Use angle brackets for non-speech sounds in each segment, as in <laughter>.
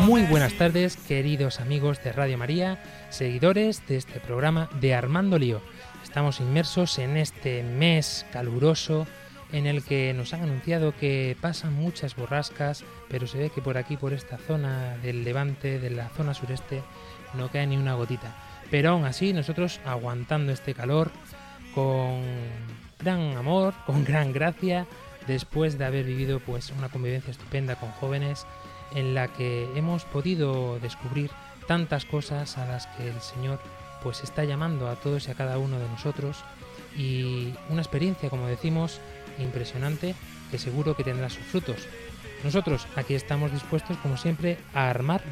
Muy buenas tardes, queridos amigos de Radio María, seguidores de este programa de Armando Lío. Estamos inmersos en este mes caluroso en el que nos han anunciado que pasan muchas borrascas, pero se ve que por aquí, por esta zona del levante, de la zona sureste, no cae ni una gotita. Pero aún así, nosotros aguantando este calor con gran amor, con gran gracia, después de haber vivido pues una convivencia estupenda con jóvenes en la que hemos podido descubrir tantas cosas a las que el Señor pues está llamando a todos y a cada uno de nosotros y una experiencia, como decimos, impresionante que seguro que tendrá sus frutos. Nosotros aquí estamos dispuestos, como siempre, a armar.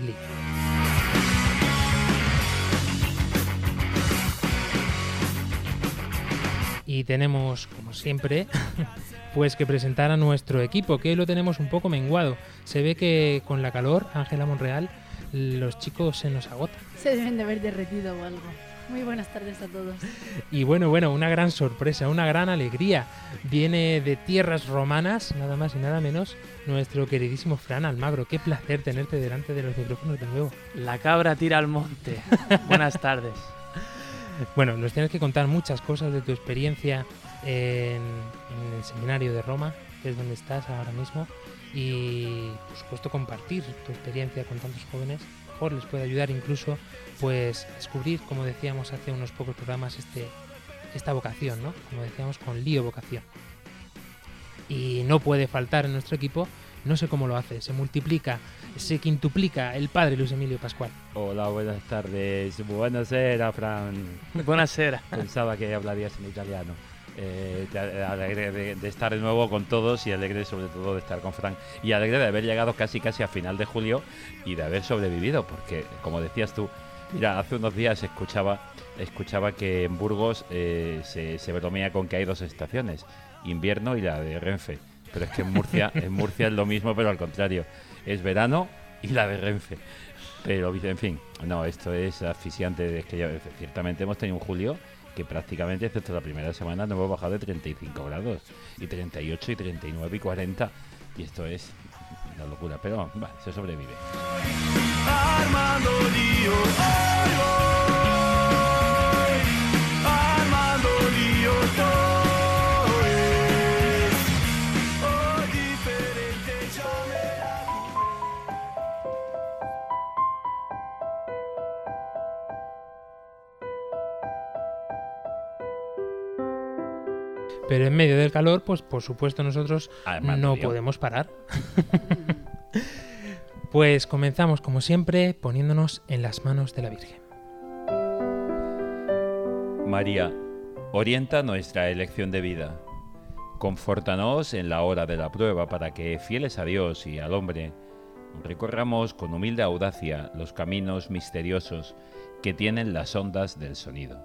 Y tenemos, como siempre, <laughs> pues que presentar a nuestro equipo, que hoy lo tenemos un poco menguado. Se ve que con la calor, Ángela Monreal, los chicos se nos agotan. Se deben de haber derretido o algo. Muy buenas tardes a todos. Y bueno, bueno, una gran sorpresa, una gran alegría. Viene de tierras romanas, nada más y nada menos, nuestro queridísimo Fran Almagro. Qué placer tenerte delante de los micrófonos de nuevo. La cabra tira al monte. <laughs> Buenas tardes. Bueno, nos tienes que contar muchas cosas de tu experiencia en, en el seminario de Roma, que es donde estás ahora mismo, y por supuesto compartir tu experiencia con tantos jóvenes. Mejor les puede ayudar incluso pues descubrir, como decíamos hace unos pocos programas, este, esta vocación, ¿no? Como decíamos, con lío vocación. Y no puede faltar en nuestro equipo, no sé cómo lo hace, se multiplica, se quintuplica el padre Luis Emilio Pascual. Hola, buenas tardes. Buonasera, Fran. Buonasera. Pensaba que hablarías en italiano. Eh, alegre de, de estar de nuevo con todos y alegre sobre todo de estar con Fran y alegre de haber llegado casi casi a final de julio y de haber sobrevivido porque como decías tú mira hace unos días escuchaba escuchaba que en Burgos eh, se, se bromea con que hay dos estaciones invierno y la de Renfe. Pero es que en Murcia <laughs> en Murcia es lo mismo pero al contrario es verano y la de Renfe. Pero en fin no esto es asfixiante es que ya, ciertamente hemos tenido un julio que prácticamente, excepto la primera semana, no hemos bajado de 35 grados, y 38, y 39, y 40, y esto es una locura, pero se sobrevive. Pero en medio del calor, pues por supuesto nosotros Armando no podemos parar. <laughs> pues comenzamos como siempre poniéndonos en las manos de la Virgen. María, orienta nuestra elección de vida. Confórtanos en la hora de la prueba para que, fieles a Dios y al hombre, recorramos con humilde audacia los caminos misteriosos que tienen las ondas del sonido,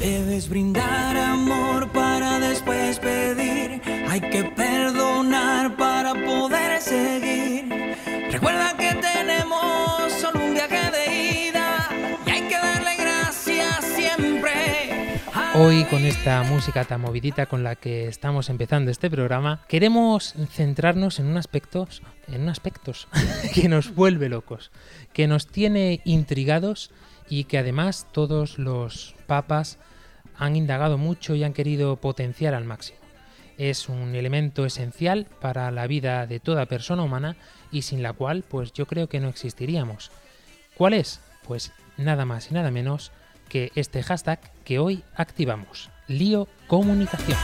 Debes brindar amor para después pedir. Hay que perdonar para poder seguir. Recuerda que tenemos solo un viaje de ida y hay que darle gracias siempre. Hoy con esta música tan movidita con la que estamos empezando este programa, queremos centrarnos en un aspecto, en un <laughs> que nos vuelve locos, que nos tiene intrigados y que además todos los papas han indagado mucho y han querido potenciar al máximo. Es un elemento esencial para la vida de toda persona humana y sin la cual pues yo creo que no existiríamos. ¿Cuál es? Pues nada más y nada menos que este hashtag que hoy activamos, lío comunicación.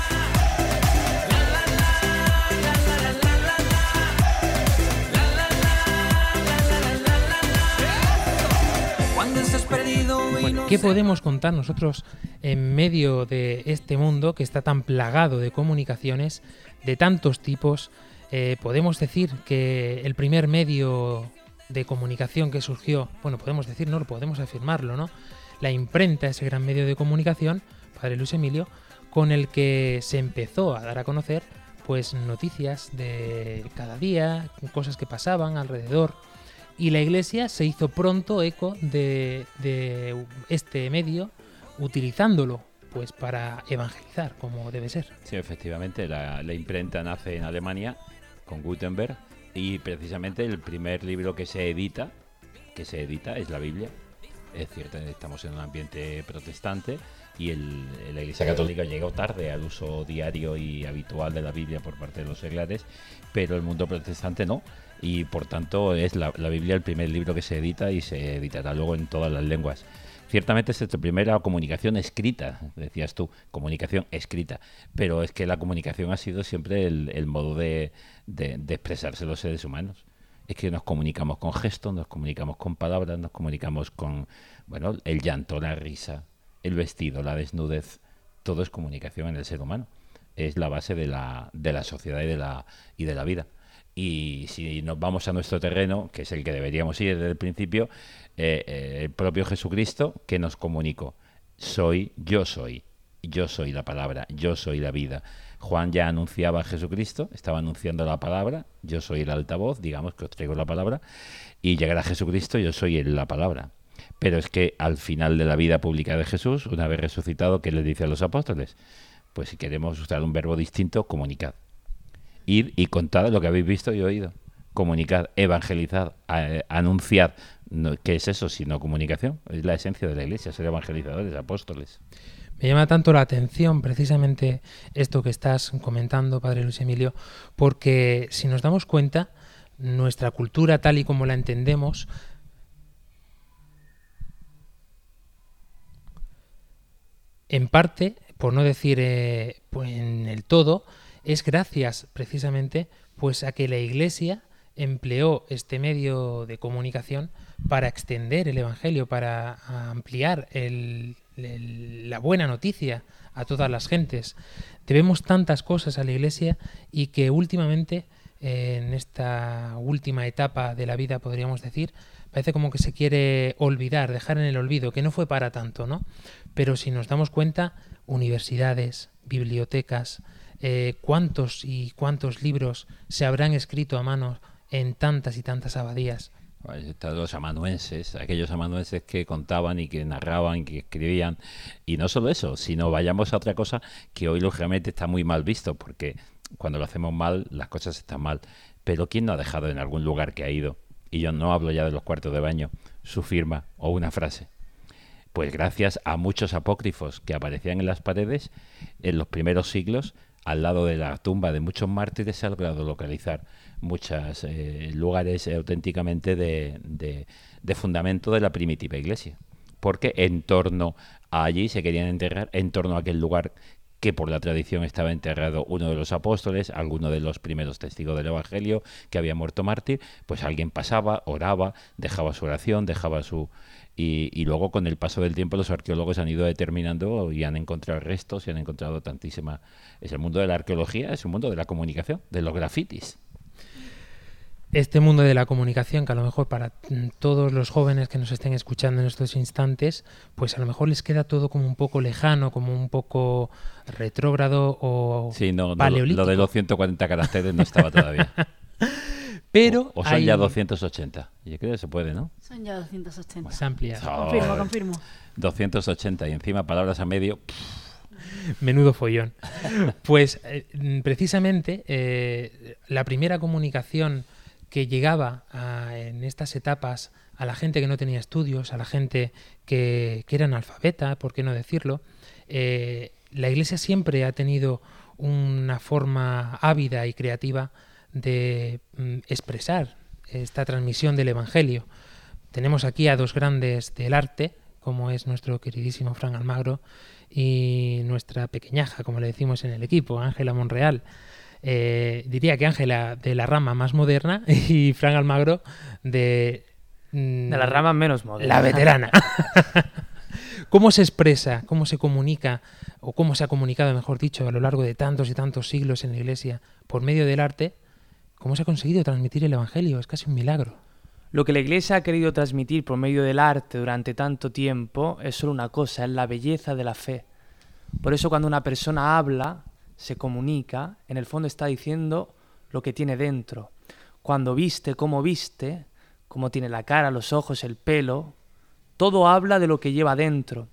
Bueno, no ¿qué podemos contar nosotros en medio de este mundo que está tan plagado de comunicaciones de tantos tipos? Eh, podemos decir que el primer medio de comunicación que surgió, bueno, podemos decir, no, podemos afirmarlo, ¿no? La imprenta, ese gran medio de comunicación, Padre Luis Emilio, con el que se empezó a dar a conocer pues noticias de cada día, cosas que pasaban alrededor. Y la iglesia se hizo pronto eco de, de este medio, utilizándolo pues para evangelizar, como debe ser. Sí, efectivamente, la, la imprenta nace en Alemania con Gutenberg y precisamente el primer libro que se edita, que se edita es la Biblia. Es cierto, estamos en un ambiente protestante y el- la Iglesia Católica llegó tarde al uso diario y habitual de la Biblia por parte de los seglares, pero el mundo protestante no. Y por tanto es la, Biblia el primer libro que se edita y se editará luego en todas las lenguas. Ciertamente es nuestra primera comunicación escrita, decías tú, comunicación escrita, pero es que la comunicación ha sido siempre el, modo de, de- de expresarse los seres humanos. Es que nos comunicamos con gestos, nos comunicamos con palabras, nos comunicamos con, bueno, el llanto, la risa, el vestido, la desnudez, todo es comunicación en el ser humano. Es la base de la, de la sociedad y de la, y de la vida. Y si nos vamos a nuestro terreno, que es el que deberíamos ir desde el principio, eh, eh, el propio Jesucristo que nos comunicó, soy, yo soy, yo soy la palabra, yo soy la vida. Juan ya anunciaba a Jesucristo, estaba anunciando la palabra, yo soy el altavoz, digamos que os traigo la palabra, y llegará Jesucristo, yo soy la palabra. Pero es que al final de la vida pública de Jesús, una vez resucitado, ¿qué le dice a los apóstoles? Pues si queremos usar un verbo distinto, comunicad. Id y contad lo que habéis visto y oído. Comunicad, evangelizad, a- anunciad. No, ¿Qué es eso sino comunicación? Es la esencia de la iglesia, ser evangelizadores, apóstoles. Me llama tanto la atención precisamente esto que estás comentando, Padre Luis Emilio, porque si nos damos cuenta, nuestra cultura tal y como la entendemos, en parte, por no decir pues en el todo, es gracias precisamente pues a que la Iglesia empleó este medio de comunicación para extender el Evangelio, para ampliar la buena noticia a todas las gentes. Debemos tantas cosas a la Iglesia y que últimamente, en esta última etapa de la vida, podríamos decir, parece como que se quiere olvidar, dejar en el olvido, que no fue para tanto, ¿no? Pero si nos damos cuenta, universidades, bibliotecas, eh, cuántos y cuántos libros se habrán escrito a mano en tantas y tantas abadías. Están los amanuenses, aquellos amanuenses que contaban y que narraban y que escribían. Y no solo eso, sino vayamos a otra cosa que hoy lógicamente está muy mal visto, porque cuando lo hacemos mal, las cosas están mal. Pero ¿quién no ha dejado en algún lugar que ha ido? Y yo no hablo ya de los cuartos de baño, su firma o una frase. Pues gracias a muchos apócrifos que aparecían en las paredes en los primeros siglos, al lado de la tumba de muchos mártires se ha logrado localizar muchos lugares eh, auténticamente de, de- de fundamento de la primitiva iglesia. Porque en torno a allí se querían enterrar, en torno a aquel lugar que por la tradición estaba enterrado uno de los apóstoles, alguno de los primeros testigos del Evangelio que había muerto mártir, pues alguien pasaba, oraba, dejaba su oración, dejaba su... Y, y luego con el paso del tiempo los arqueólogos han ido determinando y han encontrado restos y han encontrado tantísima... Es el mundo de la arqueología, es el mundo de la comunicación, de los grafitis. este mundo de la comunicación que a lo mejor para todos los jóvenes que nos estén escuchando en estos instantes, pues a lo mejor les queda todo como un poco lejano, como un poco retrógrado o Sí, no, no, paleolítico. lo de los 140 caracteres no estaba todavía. <laughs> Pero O, o son hay- ya 280. Yo creo que se puede, ¿no? Son ya 280. se amplía. Confirmo, confirmo. 280 y encima palabras a medio. Menudo follón. Pues eh, precisamente eh, la primera comunicación que llegaba a- en estas etapas a la gente que no tenía estudios, a la gente que, que era analfabeta, por qué no decirlo, eh, la Iglesia siempre ha tenido una forma ávida y creativa de mm, expresar esta transmisión del Evangelio. Tenemos aquí a dos grandes del arte, como es nuestro queridísimo Fran Almagro y nuestra pequeñaja, como le decimos en el equipo, Ángela Monreal. Eh, diría que Ángela de la rama más moderna <laughs> y Fran Almagro de... mm, De las ramas menos modernas. La veterana. <laughs> ¿Cómo se expresa, cómo se comunica, o cómo se ha comunicado, mejor dicho, a lo largo de tantos y tantos siglos en la Iglesia por medio del arte? ¿Cómo se ha conseguido transmitir el Evangelio? Es casi un milagro. Lo que la Iglesia ha querido transmitir por medio del arte durante tanto tiempo es solo una cosa, es la belleza de la fe. Por eso cuando una persona habla, se comunica, en el fondo está diciendo lo que tiene dentro. Cuando viste, cómo viste, cómo tiene la cara, los ojos, el pelo, todo habla de lo que lleva dentro.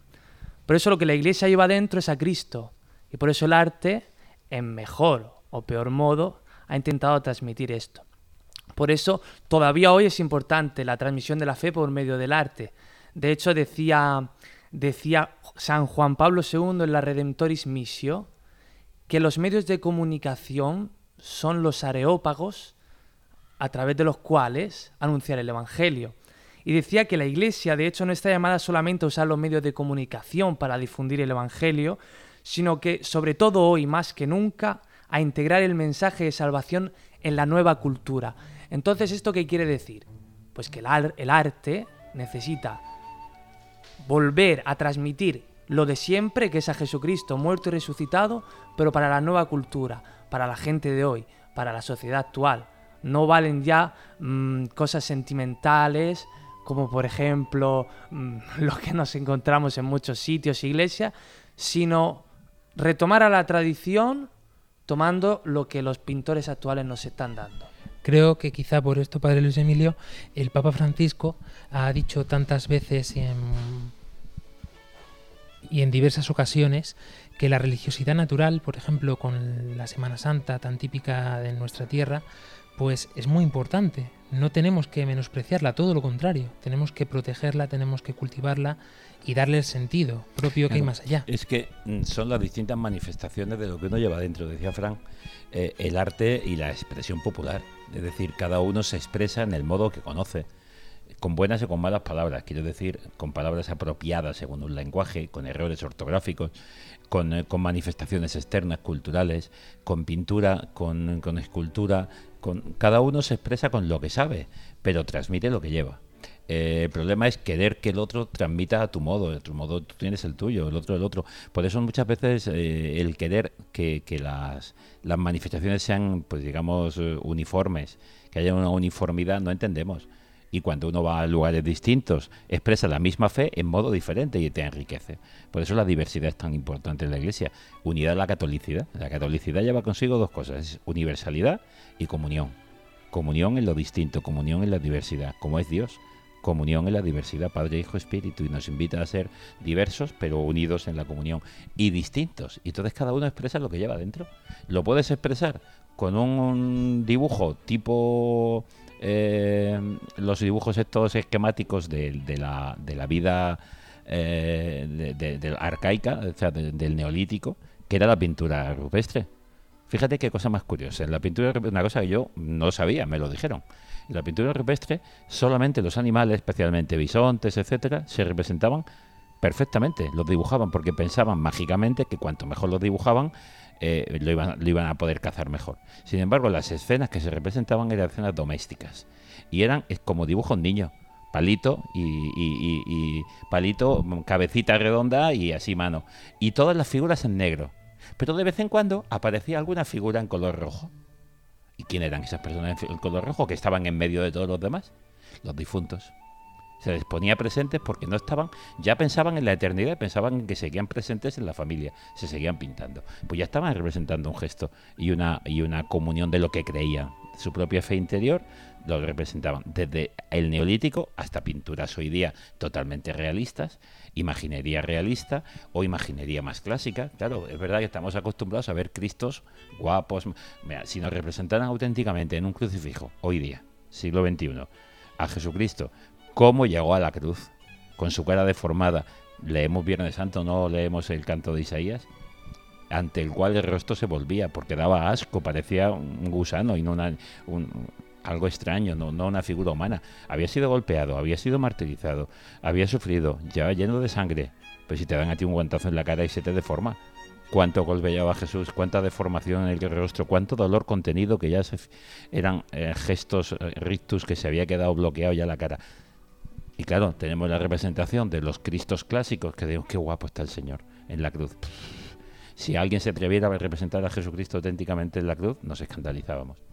Por eso lo que la Iglesia lleva dentro es a Cristo. Y por eso el arte, en mejor o peor modo, ha intentado transmitir esto. Por eso todavía hoy es importante la transmisión de la fe por medio del arte. De hecho, decía, decía San Juan Pablo II en la Redemptoris Missio que los medios de comunicación son los areópagos a través de los cuales anunciar el Evangelio. Y decía que la Iglesia, de hecho, no está llamada solamente a usar los medios de comunicación para difundir el Evangelio, sino que, sobre todo hoy más que nunca, a integrar el mensaje de salvación en la nueva cultura. Entonces, ¿esto qué quiere decir? Pues que el, ar- el arte necesita volver a transmitir lo de siempre, que es a Jesucristo muerto y resucitado, pero para la nueva cultura, para la gente de hoy, para la sociedad actual. No valen ya mm, cosas sentimentales, como por ejemplo mm, <laughs> lo que nos encontramos en muchos sitios, iglesias, sino retomar a la tradición tomando lo que los pintores actuales nos están dando. Creo que quizá por esto, Padre Luis Emilio, el Papa Francisco ha dicho tantas veces en, y en diversas ocasiones que la religiosidad natural, por ejemplo, con la Semana Santa tan típica de nuestra tierra, pues es muy importante. No tenemos que menospreciarla, todo lo contrario. Tenemos que protegerla, tenemos que cultivarla y darle el sentido propio que hay más allá. Es que mm, son las distintas manifestaciones de lo que uno lleva dentro, decía Frank, eh, el arte y la expresión popular. Es decir, cada uno se expresa en el modo que conoce, con buenas y con malas palabras, quiero decir, con palabras apropiadas según un lenguaje, con errores ortográficos, con, eh, con manifestaciones externas, culturales, con pintura, con, con escultura, cada uno se expresa con lo que sabe, pero transmite lo que lleva. Eh, el problema es querer que el otro transmita a tu modo, a tu modo tú tienes el tuyo, el otro el otro. Por eso muchas veces eh, el querer que, las manifestaciones sean, pues digamos, eh, uniformes, que haya una uniformidad, no entendemos. Y cuando uno va a lugares distintos, expresa la misma fe en modo diferente y te enriquece. Por eso la diversidad es tan importante en la Iglesia. Unidad a la catolicidad. La catolicidad lleva consigo dos cosas, es universalidad y comunión. Comunión en lo distinto, comunión en la diversidad, como es Dios comunión en la diversidad, Padre, Hijo, Espíritu, y nos invita a ser diversos, pero unidos en la comunión, y distintos. Y entonces cada uno expresa lo que lleva dentro. Lo puedes expresar con un dibujo tipo eh, los dibujos estos esquemáticos de, la, de la vida eh, arcaica, o sea, de- del neolítico, que era la pintura rupestre. Fíjate qué cosa más curiosa. En la pintura una cosa que yo no sabía, me lo dijeron. En la pintura rupestre, solamente los animales, especialmente bisontes, etcétera, se representaban perfectamente, los dibujaban porque pensaban mágicamente que cuanto mejor los dibujaban, eh, lo, iban, a poder cazar mejor. Sin embargo, las escenas que se representaban eran escenas domésticas y eran como dibujos niños. Palito y, y- y- y palito, cabecita redonda y así mano. Y todas las figuras en negro. Pero de vez en cuando aparecía alguna figura en color rojo. ¿Y quién eran esas personas en color rojo que estaban en medio de todos los demás? Los difuntos. Se les ponía presentes porque no estaban, ya pensaban en la eternidad, pensaban en que seguían presentes en la familia, se seguían pintando. Pues ya estaban representando un gesto y una, y una comunión de lo que creían. Su propia fe interior lo representaban desde el neolítico hasta pinturas hoy día totalmente realistas, imaginería realista o imaginería más clásica. Claro, es verdad que estamos acostumbrados a ver Cristos guapos. Mira, si nos representaran auténticamente en un crucifijo hoy día, siglo XXI, a Jesucristo cómo llegó a la cruz, con su cara deformada. Leemos Viernes Santo, no leemos el canto de Isaías, ante el cual el rostro se volvía, porque daba asco, parecía un gusano y no algo extraño, no, no una figura humana. Había sido golpeado, había sido martirizado, había sufrido, ya lleno de sangre. Pero si te dan a ti un guantazo en la cara y se te deforma, cuánto golpeaba Jesús, cuánta deformación en el rostro, cuánto dolor contenido que ya se, eran eh, gestos, eh, rictus que se había quedado bloqueado ya la cara. Y claro, tenemos la representación de los Cristos clásicos, que digo, qué guapo está el Señor en la cruz. Si alguien se atreviera a representar a Jesucristo auténticamente en la cruz, nos escandalizábamos.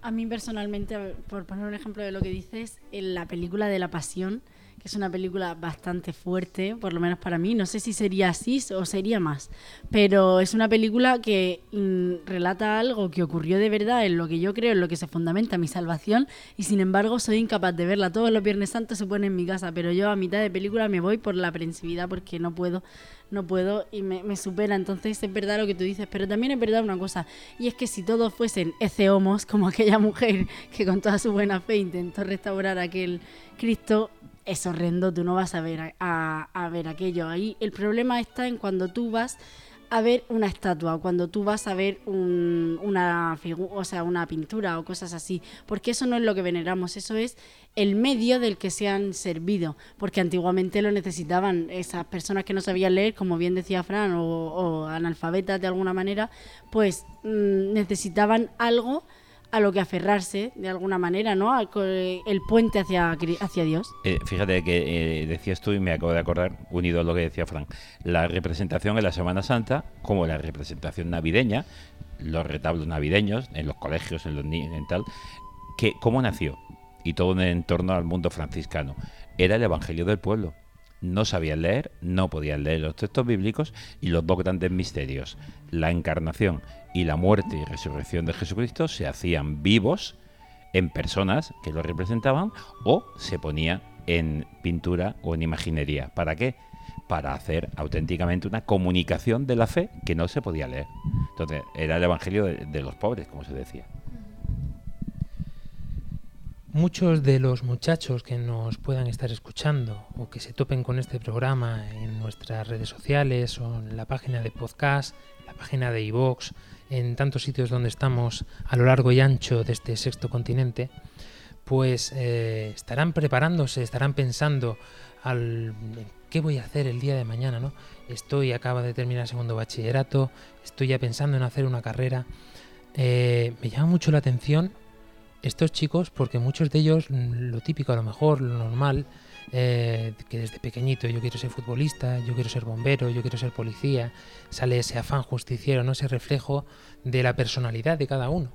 A mí personalmente, por poner un ejemplo de lo que dices, en la película de la Pasión, que es una película bastante fuerte, por lo menos para mí. No sé si sería así o sería más, pero es una película que mm, relata algo que ocurrió de verdad, en lo que yo creo, en lo que se fundamenta mi salvación, y sin embargo soy incapaz de verla. Todos los Viernes Santos se pone en mi casa, pero yo a mitad de película me voy por la aprensividad porque no puedo no puedo y me, supera. Entonces es verdad lo que tú dices, pero también es verdad una cosa, y es que si todos fuesen ece homos, como aquella mujer que con toda su buena fe intentó restaurar aquel Cristo, es horrendo, tú no vas a ver, a, ver aquello. Ahí el problema está en cuando tú vas a ver una estatua, cuando tú vas a ver una o sea, una pintura o cosas así, porque eso no es lo que veneramos, eso es el medio del que se han servido, porque antiguamente lo necesitaban esas personas que no sabían leer, como bien decía Fran, o, analfabetas de alguna manera, pues mm, necesitaban algo a lo que aferrarse de alguna manera, ¿no? el puente hacia, hacia Dios. Eh, fíjate que eh, decías tú y me acabo de acordar, unido a lo que decía Frank, la representación en la Semana Santa, como la representación navideña, los retablos navideños en los colegios, en los niños, tal, que cómo nació y todo en torno al mundo franciscano. Era el Evangelio del pueblo no sabían leer, no podían leer los textos bíblicos y los dos grandes misterios, la encarnación y la muerte y resurrección de Jesucristo, se hacían vivos en personas que lo representaban o se ponía en pintura o en imaginería. ¿Para qué? Para hacer auténticamente una comunicación de la fe que no se podía leer. Entonces, era el Evangelio de, los pobres, como se decía. Muchos de los muchachos que nos puedan estar escuchando o que se topen con este programa en nuestras redes sociales o en la página de podcast, la página de iVox, en tantos sitios donde estamos a lo largo y ancho de este sexto continente, pues eh, estarán preparándose, estarán pensando al qué voy a hacer el día de mañana, ¿no? Estoy, acaba de terminar segundo bachillerato, estoy ya pensando en hacer una carrera. Eh, me llama mucho la atención estos chicos, porque muchos de ellos, mm, lo típico a lo mejor, lo normal, eh, que desde pequeñito yo quiero ser futbolista, yo quiero ser bombero, yo quiero ser policía, sale ese afán justiciero, no ese reflejo de la personalidad de cada uno.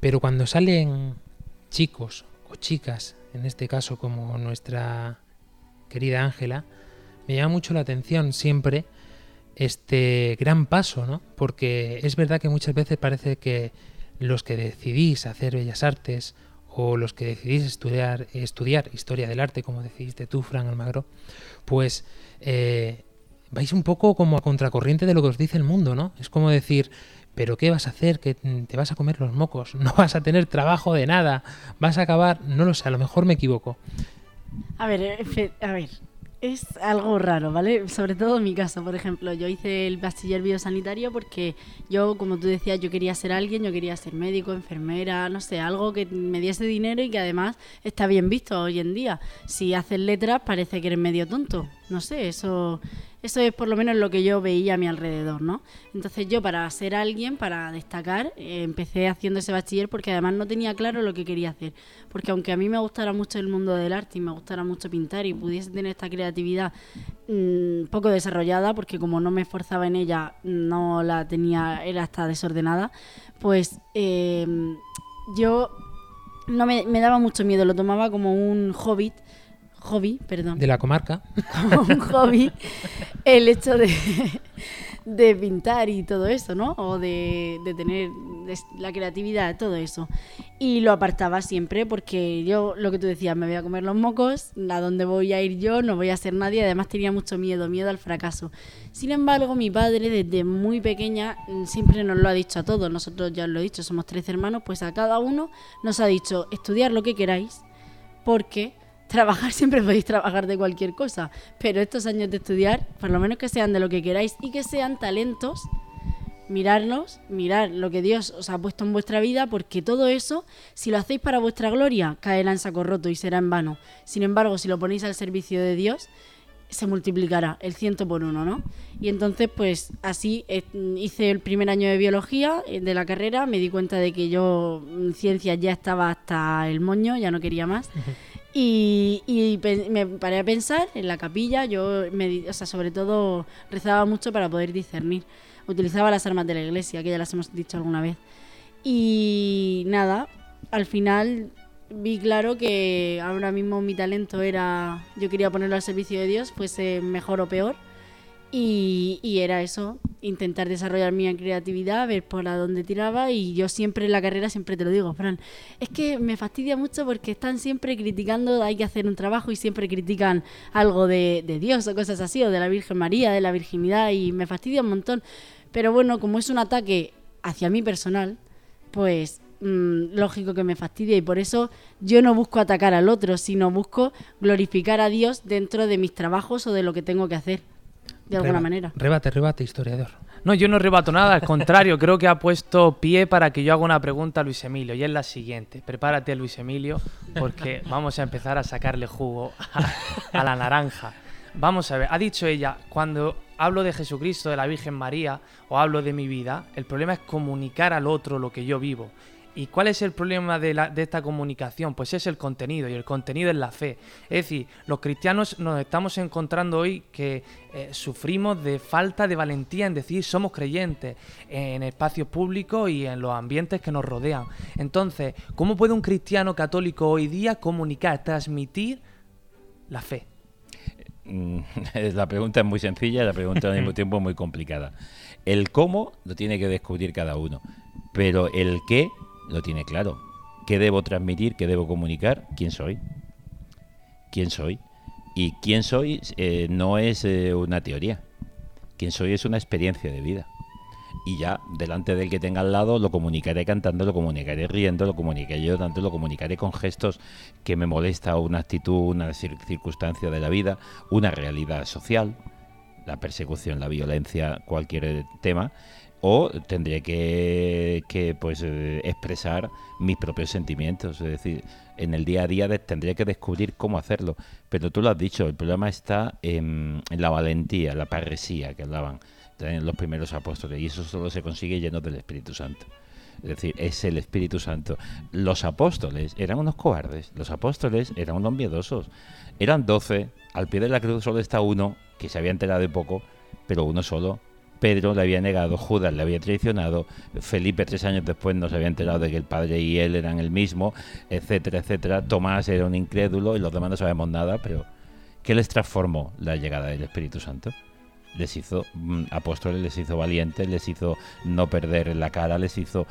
Pero cuando salen chicos o chicas, en este caso como nuestra querida Ángela, me llama mucho la atención siempre este gran paso, ¿no? Porque es verdad que muchas veces parece que los que decidís hacer bellas artes o los que decidís estudiar, estudiar historia del arte, como decidiste tú, Fran Almagro, pues eh, vais un poco como a contracorriente de lo que os dice el mundo, ¿no? Es como decir, pero ¿qué vas a hacer? Que te vas a comer los mocos, <laughs> no vas a tener trabajo de nada, vas a acabar, no lo sé, a lo mejor me equivoco. A ver, a ver, es algo raro, ¿vale? Sobre todo en mi caso, por ejemplo, yo hice el bachiller biosanitario porque yo, como tú decías, yo quería ser alguien, yo quería ser médico, enfermera, no sé, algo que me diese dinero y que además está bien visto hoy en día. Si haces letras parece que eres medio tonto, no sé, eso Eso es por lo menos lo que yo veía a mi alrededor, ¿no? Entonces yo para ser alguien, para destacar, eh, empecé haciendo ese bachiller porque además no tenía claro lo que quería hacer. Porque aunque a mí me gustara mucho el mundo del arte y me gustara mucho pintar y pudiese tener esta creatividad mm, poco desarrollada, porque como no me esforzaba en ella, no la tenía, era hasta desordenada, pues eh, yo no me, me daba mucho miedo, lo tomaba como un hobbit hobby, perdón. De la comarca. <laughs> Como un hobby el hecho de, de pintar y todo eso, ¿no? O de, de tener la creatividad, todo eso. Y lo apartaba siempre porque yo, lo que tú decías, me voy a comer los mocos, a dónde voy a ir yo, no voy a ser nadie. Además tenía mucho miedo, miedo al fracaso. Sin embargo, mi padre desde muy pequeña siempre nos lo ha dicho a todos. Nosotros ya os lo he dicho, somos tres hermanos, pues a cada uno nos ha dicho estudiar lo que queráis porque trabajar siempre podéis trabajar de cualquier cosa, pero estos años de estudiar, por lo menos que sean de lo que queráis y que sean talentos, mirarlos, mirar lo que Dios os ha puesto en vuestra vida, porque todo eso, si lo hacéis para vuestra gloria, caerá en saco roto y será en vano. Sin embargo, si lo ponéis al servicio de Dios, se multiplicará el ciento por uno, ¿no? Y entonces, pues así eh, hice el primer año de biología eh, de la carrera, me di cuenta de que yo en ciencias ya estaba hasta el moño, ya no quería más. Y, me paré a pensar en la capilla, yo, me, o sea, sobre todo rezaba mucho para poder discernir. Utilizaba las armas de la iglesia, que ya las hemos dicho alguna vez. Y nada, al final vi claro que ahora mismo mi talento era, yo quería ponerlo al servicio de Dios, fuese mejor o peor. Y, y era eso, intentar desarrollar mi creatividad, ver por dónde tiraba. Y yo siempre en la carrera siempre te lo digo, Fran, es que me fastidia mucho porque están siempre criticando, hay que hacer un trabajo y siempre critican algo de, de Dios o cosas así, o de la Virgen María, de la virginidad y me fastidia un montón. Pero bueno, como es un ataque hacia mí personal, pues mm, lógico que me fastidia y por eso yo no busco atacar al otro, sino busco glorificar a Dios dentro de mis trabajos o de lo que tengo que hacer, de alguna Reba- manera. Rebate, rebate, historiador. No, yo no rebato nada, al contrario, <laughs> creo que ha puesto pie para que yo haga una pregunta a Luis Emilio, y es la siguiente. Prepárate, Luis Emilio, porque <laughs> vamos a empezar a sacarle jugo a, a la naranja. Vamos a ver, ha dicho ella, cuando hablo de Jesucristo, de la Virgen María, o hablo de mi vida, el problema es comunicar al otro lo que yo vivo. ¿Y cuál es el problema de, la- de esta comunicación? Pues es el contenido, y el contenido es la fe. Es decir, los cristianos nos estamos encontrando hoy que eh, sufrimos de falta de valentía en decir somos creyentes en espacios públicos y en los ambientes que nos rodean. Entonces, ¿cómo puede un cristiano católico hoy día comunicar, transmitir la fe? Mm, <laughs> La pregunta es muy sencilla, la pregunta al mismo <laughs> tiempo muy complicada. El cómo lo tiene que descubrir cada uno, pero el qué lo tiene claro. ¿Qué debo transmitir? ¿Qué debo comunicar? ¿Quién soy? ¿Quién soy? Y quién soy eh, no es eh, una teoría. Quién soy es una experiencia de vida. Y ya, delante del que tenga al lado, lo comunicaré cantando, lo comunicaré riendo, lo comunicaré llorando, lo comunicaré con gestos que me molesta una actitud, una cir- circunstancia de la vida, una realidad social, la persecución, la violencia, cualquier eh, tema, o tendré que, que, pues eh, expresar mis propios sentimientos, es decir, en el día a día de- tendré que descubrir cómo hacerlo. Pero tú lo has dicho, el problema está en, la valentía, la parresía que hablaban los primeros apóstoles, y eso solo se consigue lleno del Espíritu Santo. Es decir, es el Espíritu Santo. Los apóstoles eran unos cobardes, los apóstoles eran unos miedosos. Eran doce, al pie de la cruz solo está uno, que se había enterado de poco, pero uno solo. Pedro le había negado, Judas le había traicionado, Felipe tres años después no se había enterado de que el padre y él eran el mismo, etcétera, etcétera. Tomás era un incrédulo y los demás no sabemos nada, pero ¿qué les transformó la llegada del Espíritu Santo? Les hizo mm, apóstoles, les hizo valientes, les hizo no perder la cara, les hizo,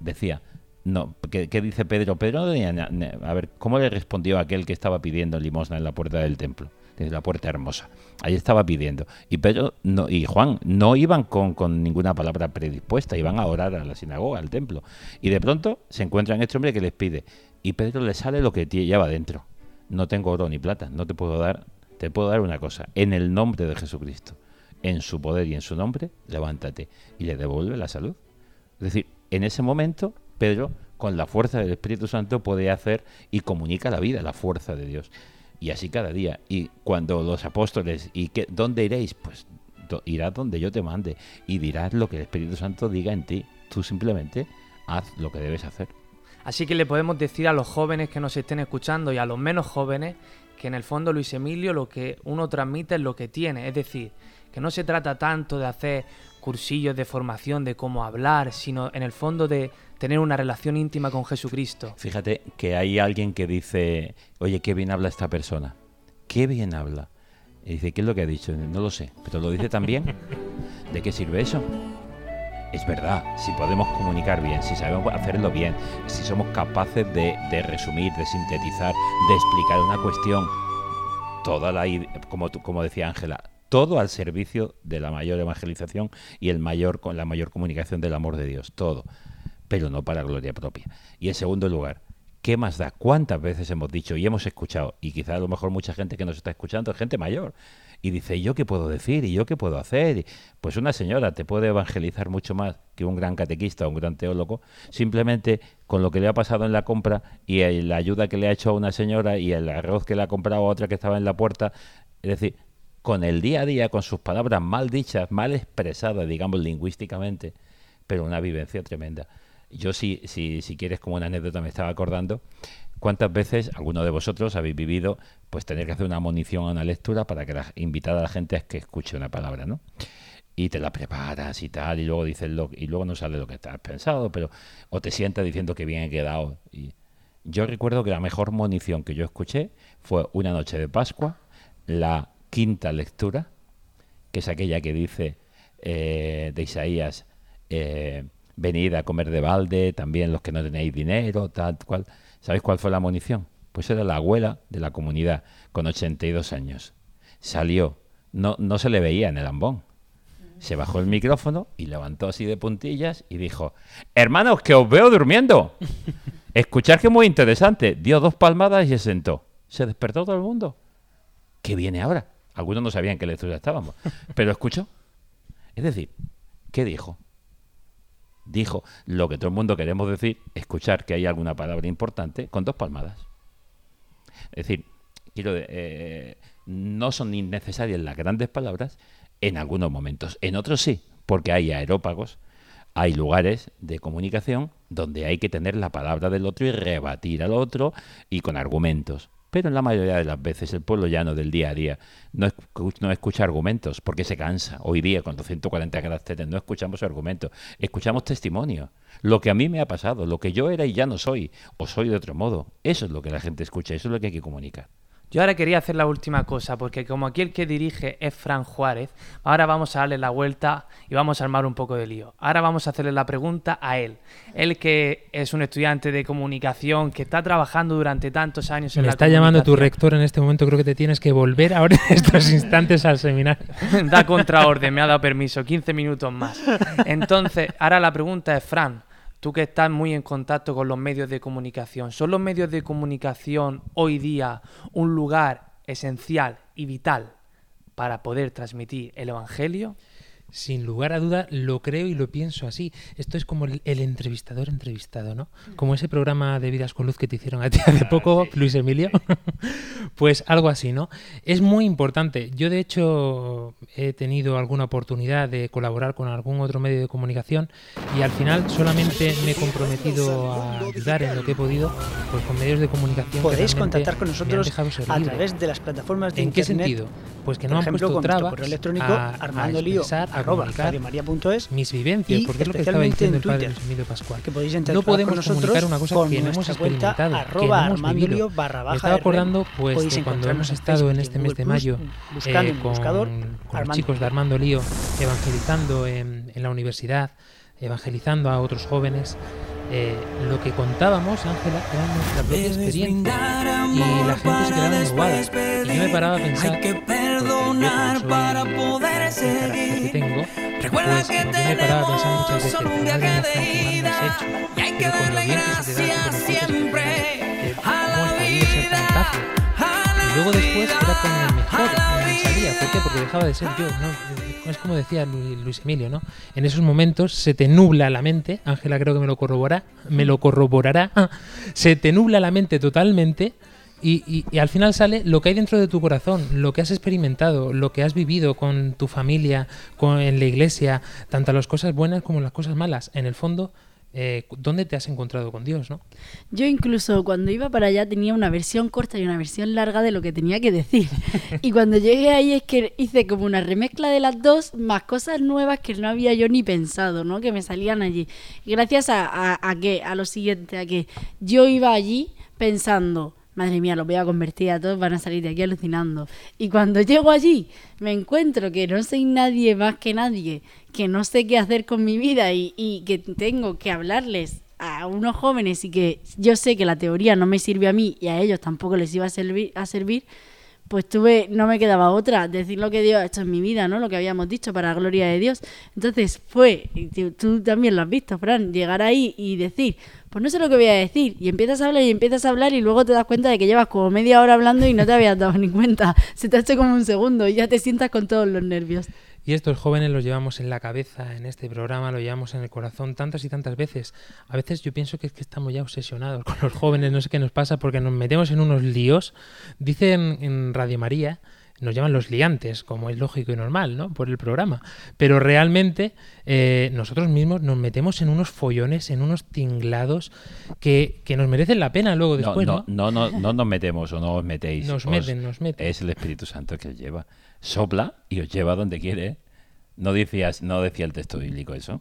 decía, no, ¿qué, dice Pedro? Pedro no tenía, a ver, ¿cómo le respondió aquel que estaba pidiendo limosna en la puerta del templo? Desde la puerta hermosa. Ahí estaba pidiendo. Y Pedro no, y Juan no iban con, con ninguna palabra predispuesta, iban a orar a la sinagoga, al templo. Y de pronto se encuentran este hombre que les pide. Y Pedro le sale lo que lleva dentro. No tengo oro ni plata, no te puedo dar, te puedo dar una cosa. En el nombre de Jesucristo, en su poder y en su nombre, levántate. Y le devuelve la salud. Es decir, en ese momento, Pedro, con la fuerza del Espíritu Santo, puede hacer y comunica la vida, la fuerza de Dios. Y así cada día. Y cuando los apóstoles, ¿y qué, dónde iréis? Pues irás donde yo te mande y dirás lo que el Espíritu Santo diga en ti. Tú simplemente haz lo que debes hacer. Así que le podemos decir a los jóvenes que nos estén escuchando y a los menos jóvenes que en el fondo Luis Emilio lo que uno transmite es lo que tiene. Es decir, que no se trata tanto de hacer cursillos de formación de cómo hablar, sino en el fondo de tener una relación íntima con Jesucristo. Fíjate que hay alguien que dice, oye, qué bien habla esta persona. Qué bien habla. Y dice, ¿qué es lo que ha dicho? No lo sé, pero lo dice también. <laughs> ¿De qué sirve eso? Es verdad, si podemos comunicar bien, si sabemos hacerlo bien, si somos capaces de, de resumir, de sintetizar, de explicar una cuestión, toda la, como, como decía Ángela, todo al servicio de la mayor evangelización y el mayor, la mayor comunicación del amor de Dios, todo, pero no para gloria propia. Y en segundo lugar, ¿qué más da? ¿Cuántas veces hemos dicho y hemos escuchado? Y quizá a lo mejor mucha gente que nos está escuchando es gente mayor. Y dice, ¿y yo qué puedo decir? ¿Y yo qué puedo hacer? Y, Pues una señora te puede evangelizar mucho más que un gran catequista o un gran teólogo, simplemente con lo que le ha pasado en la compra y la ayuda que le ha hecho a una señora y el arroz que le ha comprado a otra que estaba en la puerta. Es decir, con el día a día, con sus palabras mal dichas, mal expresadas, digamos, lingüísticamente, pero una vivencia tremenda. Yo, si, si, si quieres, como una anécdota, me estaba acordando, ¿cuántas veces alguno de vosotros habéis vivido pues tener que hacer una munición a una lectura para que la, invitar a la gente a que escuche una palabra, ¿no? Y te la preparas y tal, y luego dices lo, y luego no sale lo que has pensado, pero o te sientas diciendo que bien he quedado. Y yo recuerdo que la mejor munición que yo escuché fue una noche de Pascua, la quinta lectura, que es aquella que dice eh, de Isaías, eh, venid a comer de balde, también los que no tenéis dinero, tal cual. ¿Sabéis cuál fue la munición? Pues era la abuela de la comunidad, con 82 años. Salió, no, no se le veía en el ambón. Se bajó el micrófono y levantó así de puntillas y dijo, hermanos, que os veo durmiendo. <laughs> Escuchar que muy interesante. Dio dos palmadas y se sentó. Se despertó todo el mundo. ¿Qué viene ahora? Algunos no sabían qué lectura estábamos, pero escuchó. Es decir, ¿qué dijo? Dijo lo que todo el mundo queremos decir, escuchar que hay alguna palabra importante con dos palmadas. Es decir, quiero eh, no son innecesarias las grandes palabras en algunos momentos. En otros sí, porque hay aerópagos, hay lugares de comunicación donde hay que tener la palabra del otro y rebatir al otro y con argumentos. Pero en la mayoría de las veces el pueblo llano del día a día no, escu- no escucha argumentos porque se cansa. Hoy día con 240 caracteres no escuchamos argumentos, escuchamos testimonios. Lo que a mí me ha pasado, lo que yo era y ya no soy, o soy de otro modo. Eso es lo que la gente escucha, eso es lo que hay que comunicar. Yo ahora quería hacer la última cosa, porque como aquí el que dirige es Fran Juárez, ahora vamos a darle la vuelta y vamos a armar un poco de lío. Ahora vamos a hacerle la pregunta a él. Él que es un estudiante de comunicación, que está trabajando durante tantos años en Me la está llamando tu rector en este momento, creo que te tienes que volver ahora en estos instantes al seminario. <laughs> da contraorden, me ha dado permiso, 15 minutos más. Entonces, ahora la pregunta es, Fran, tú que estás muy en contacto con los medios de comunicación, ¿son los medios de comunicación hoy día un lugar esencial y vital para poder transmitir el Evangelio? Sin lugar a duda, lo creo y lo pienso así. Esto es como el, el entrevistador entrevistado, ¿no? Como ese programa de Vidas con Luz que te hicieron a ti hace poco, Luis Emilio. <laughs> pues algo así, ¿no? Es muy importante. Yo, de hecho, he tenido alguna oportunidad de colaborar con algún otro medio de comunicación y al final solamente me he comprometido a ayudar en lo que he podido, pues con medios de comunicación. que Podéis contactar con nosotros a libre. través de las plataformas de ¿En qué internet. sentido? Pues que por no ejemplo, han puesto trabas correo electrónico a, a expresar, a arroba radiomaria.es mis vivencias, porque es lo que estaba diciendo en el padre Twitter, Luis Emilio Pascual. que podéis No podemos con nosotros comunicar una cosa con que no hemos experimentado, que arroba no hemos vivido. barra Me baja estaba RM. acordando pues de cuando hemos estado Facebook en este mes de mayo buscando eh, el buscador con, con los chicos de Armando Lío evangelizando en, en la universidad, evangelizando a otros jóvenes. Eh, lo que contábamos, Ángela, era nuestra propia experiencia. Y la gente se quedaba después Y yo me paraba a pensar, Hay que yo perdonar soy para poder carácter que seguir. tengo, Recuerda pues que yo me paraba a pensar muchas veces, solo un viaje de ida y hay que darle gracias siempre luego después era como el mejor, me salía. ¿Por qué? Porque dejaba de ser yo. ¿no? Es como decía Lu- Luis Emilio, ¿no? En esos momentos se te nubla la mente, Ángela creo que me lo corroborará, me lo corroborará, se te nubla la mente totalmente Y, y- y al final sale lo que hay dentro de tu corazón, lo que has experimentado, lo que has vivido con tu familia, con, en la iglesia, tanto las cosas buenas como las cosas malas. En el fondo, eh, ¿dónde te has encontrado con Dios, no? Yo incluso cuando iba para allá tenía una versión corta y una versión larga de lo que tenía que decir. <laughs> Y cuando llegué ahí es que hice como una remezcla de las dos, más cosas nuevas que no había yo ni pensado, ¿no? Que me salían allí. Gracias a, a, a que, a lo siguiente, a que yo iba allí pensando, madre mía, los voy a convertir a todos, van a salir de aquí alucinando. Y cuando llego allí, me encuentro que no soy nadie más que nadie, que no sé qué hacer con mi vida y, que tengo que hablarles a unos jóvenes y que yo sé que la teoría no me sirve a mí y a ellos tampoco les iba a a servir pues tuve, no me quedaba otra, decir lo que Dios ha hecho en mi vida, ¿no? Lo que habíamos dicho para la gloria de Dios. Entonces fue, tú, tú también lo has visto, Fran, llegar ahí y decir, pues no sé lo que voy a decir. Y empiezas a hablar y empiezas a hablar y luego te das cuenta de que llevas como media hora hablando y no te habías dado <laughs> ni cuenta. Se te ha hecho como un segundo y ya te sientas con todos los nervios. Y estos jóvenes los llevamos en la cabeza, en este programa, lo llevamos en el corazón tantas y tantas veces. A veces yo pienso que es que estamos ya obsesionados con los jóvenes, no sé qué nos pasa, porque nos metemos en unos líos. Dicen en Radio María, nos llaman los liantes, como es lógico y normal, ¿no? Por el programa. Pero realmente eh, nosotros mismos nos metemos en unos follones, en unos tinglados que, que nos merecen la pena luego después, ¿no? no, no, no, no nos metemos o no os metéis. Nos Os- meten, nos meten. Es el Espíritu Santo que os lleva. Sopla y os lleva donde quiere. No, decías, no decía el texto bíblico eso.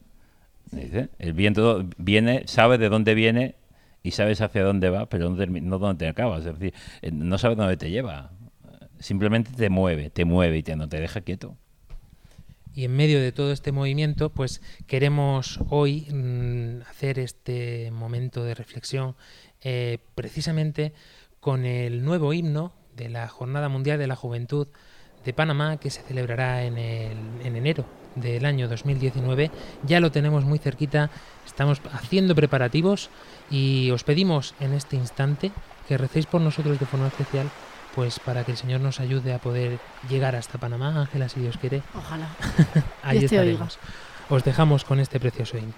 Dice, el viento viene, sabes de dónde viene y sabes hacia dónde va, pero no, no dónde te acabas. Es decir, eh, no sabes dónde te lleva. Simplemente te mueve, te mueve y te, no te deja quieto. Y en medio de todo este movimiento, pues queremos hoy mm, hacer este momento de reflexión eh, precisamente con el nuevo himno de la Jornada Mundial de la Juventud de Panamá que se celebrará en, en enero del año 2019. Ya lo tenemos muy cerquita, estamos haciendo preparativos y os pedimos en este instante que recéis por nosotros de forma especial pues para que el Señor nos ayude a poder llegar hasta Panamá, Ángela, si Dios quiere, Ojalá. <laughs> Ahí Dios estaremos. Os dejamos con este precioso himno.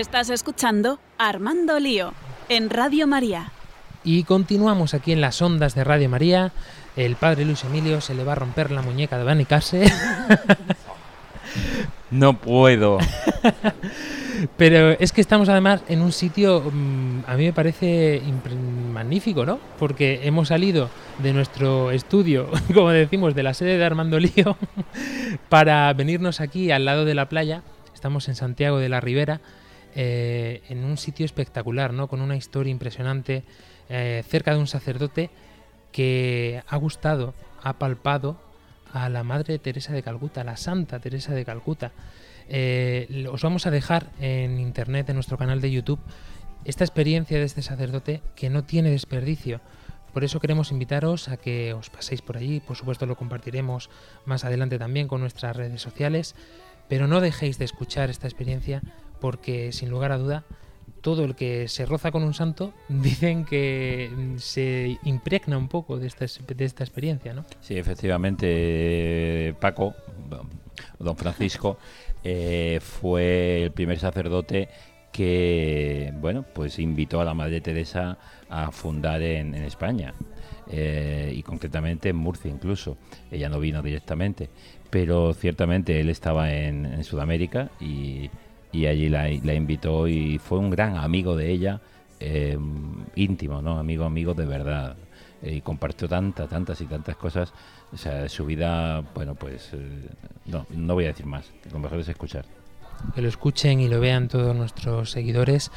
Estás escuchando Armando Lío en Radio María. Y continuamos aquí en las ondas de Radio María. El padre Luis Emilio se le va a romper la muñeca de abanicarse. <laughs> No puedo. <laughs> Pero es que estamos además en un sitio, mm, a mí me parece magnífico, ¿no? Porque hemos salido de nuestro estudio, <laughs> como decimos, de la sede de Armando Lío, para venirnos aquí al lado de la playa. Estamos en Santiago de la Ribera, eh, en un sitio espectacular, ¿no? Con una historia impresionante, eh, cerca de un sacerdote que ha gustado, ha palpado a la Madre Teresa de Calcuta, la Santa Teresa de Calcuta. Eh, os vamos a dejar en internet, en nuestro canal de YouTube, esta experiencia de este sacerdote que no tiene desperdicio. Por eso queremos invitaros a que os paséis por allí, por supuesto lo compartiremos más adelante también con nuestras redes sociales, pero no dejéis de escuchar esta experiencia porque sin lugar a duda todo el que se roza con un santo <laughs> dicen que mm, se impregna un poco de esta, de esta experiencia, ¿no? Sí, efectivamente, eh, Paco, don Francisco, <laughs> eh, fue el primer sacerdote que, bueno, pues invitó a la Madre Teresa a fundar en, en España. eh, y concretamente en Murcia incluso. Ella no vino directamente, pero ciertamente él estaba en, en Sudamérica y, y allí la, invitó y fue un gran amigo de ella, eh, íntimo, ¿no? Amigo, amigo de verdad. Y compartió tantas, tantas y tantas cosas. O sea, su vida, bueno, pues eh, no, no voy a decir más. Lo mejor es escuchar. Que lo escuchen y lo vean todos nuestros seguidores,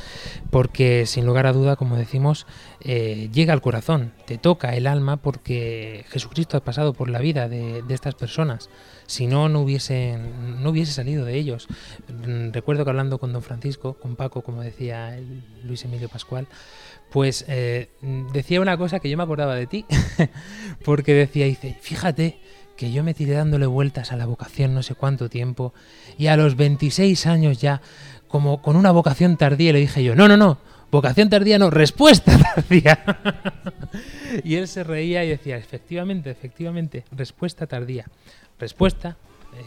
porque sin lugar a duda, como decimos, eh, llega al corazón, te toca el alma, porque Jesucristo ha pasado por la vida de, estas personas. Si no, no hubiesen, no hubiese salido de ellos. Mm, Recuerdo que hablando con don Francisco, con Paco, como decía Luis Emilio Pascual, pues eh, decía una cosa que yo me acordaba de ti, <laughs> porque decía, dice, fíjate que yo me tiré dándole vueltas a la vocación no sé cuánto tiempo y a los 26 años ya, como con una vocación tardía, le dije yo, no, no, no, vocación tardía no, respuesta <laughs> tardía. y él se reía y decía, efectivamente, efectivamente, respuesta tardía. Respuesta,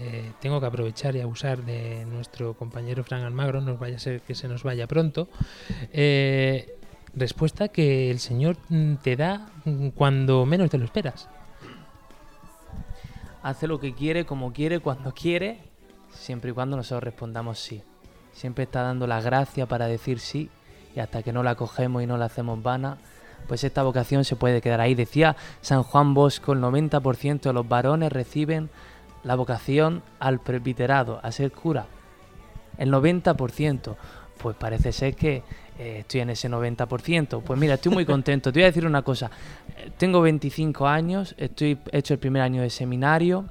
eh, tengo que aprovechar y abusar de nuestro compañero Fran Almagro, no vaya a ser que se nos vaya pronto. Eh, respuesta que el Señor mm, te da mm, cuando menos te lo esperas. Hace lo que quiere, como quiere, cuando quiere, siempre y cuando nosotros respondamos sí. Siempre está dando la gracia para decir sí y hasta que no la cogemos y no la hacemos vana, pues esta vocación se puede quedar ahí. Decía San Juan Bosco, el 90% de los varones reciben la vocación al presbiterado, a ser cura. El 90%, pues parece ser que eh, estoy en ese 90%. Pues mira, estoy muy contento. Te voy a decir una cosa. Eh, Tengo 25 años, estoy he hecho el primer año de seminario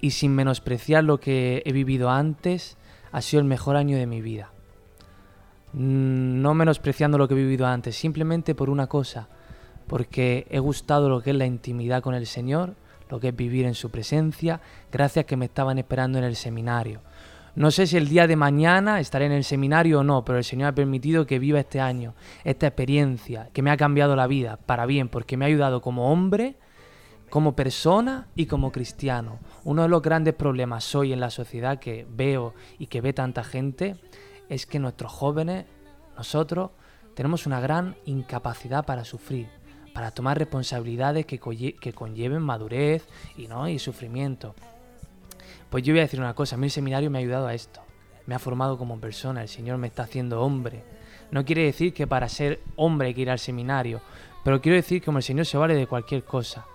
y sin menospreciar lo que he vivido antes, ha sido el mejor año de mi vida. Mm, No menospreciando lo que he vivido antes, simplemente por una cosa, porque he gustado lo que es la intimidad con el Señor, lo que es vivir en su presencia, gracias que me estaban esperando en el seminario. No sé si el día de mañana estaré en el seminario o no, pero el Señor ha permitido que viva este año, esta experiencia, que me ha cambiado la vida para bien, porque me ha ayudado como hombre, como persona y como cristiano. Uno de los grandes problemas hoy en la sociedad que veo y que ve tanta gente es que nuestros jóvenes, nosotros, tenemos una gran incapacidad para sufrir, para tomar responsabilidades que, conlleven madurez y, ¿no? y sufrimiento. Pues yo voy a decir una cosa, a mí el seminario me ha ayudado a esto. Me ha formado como persona, el Señor me está haciendo hombre. No quiere decir que para ser hombre hay que ir al seminario, pero quiero decir que como el Señor se vale de cualquier cosa.